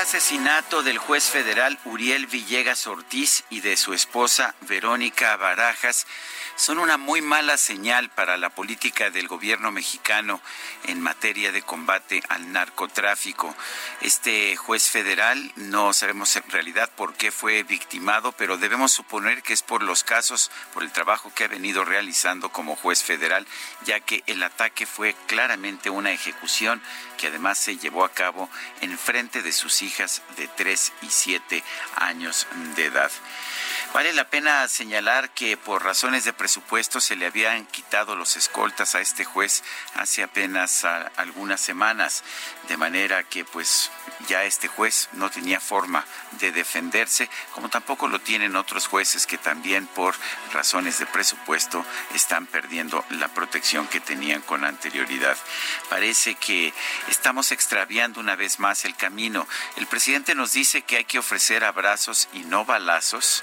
Asesinato del juez federal Uriel Villegas Ortiz y de su esposa Verónica Barajas son una muy mala señal para la política del gobierno mexicano en materia de combate al narcotráfico. Este juez federal no sabemos en realidad por qué fue victimado, pero debemos suponer que es por los casos, por el trabajo que ha venido realizando como juez federal, ya que el ataque fue claramente una ejecución que además se llevó a cabo en frente de sus hijas de 3 y 7 años de edad. Vale la pena señalar que por razones de presupuesto se le habían quitado los escoltas a este juez hace apenas a, algunas semanas, de manera que pues ya este juez no tenía forma de defenderse, como tampoco lo tienen otros jueces que también por razones de presupuesto están perdiendo la protección que tenían con anterioridad. Parece que estamos extraviando una vez más el camino. El presidente nos dice que hay que ofrecer abrazos y no balazos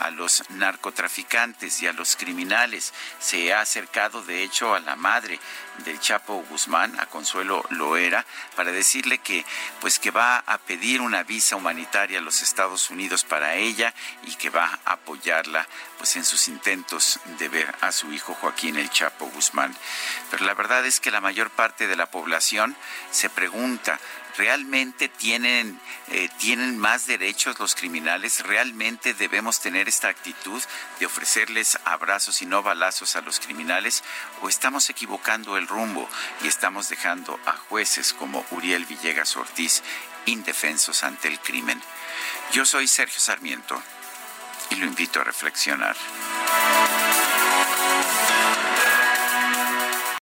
a los narcotraficantes y a los criminales. Se ha acercado, de hecho, a la madre del Chapo Guzmán, a Consuelo Loera, para decirle que, pues, que va a pedir una visa humanitaria a los Estados Unidos para ella y que va a apoyarla, pues, en sus intentos de ver a su hijo Joaquín el Chapo Guzmán. Pero la verdad es que la mayor parte de la población se pregunta ¿Realmente tienen, eh, tienen más derechos los criminales? ¿Realmente debemos esta actitud de ofrecerles abrazos y no balazos a los criminales? ¿O estamos equivocando el rumbo y estamos dejando a jueces como Uriel Villegas Ortiz indefensos ante el crimen? Yo soy Sergio Sarmiento y lo invito a reflexionar.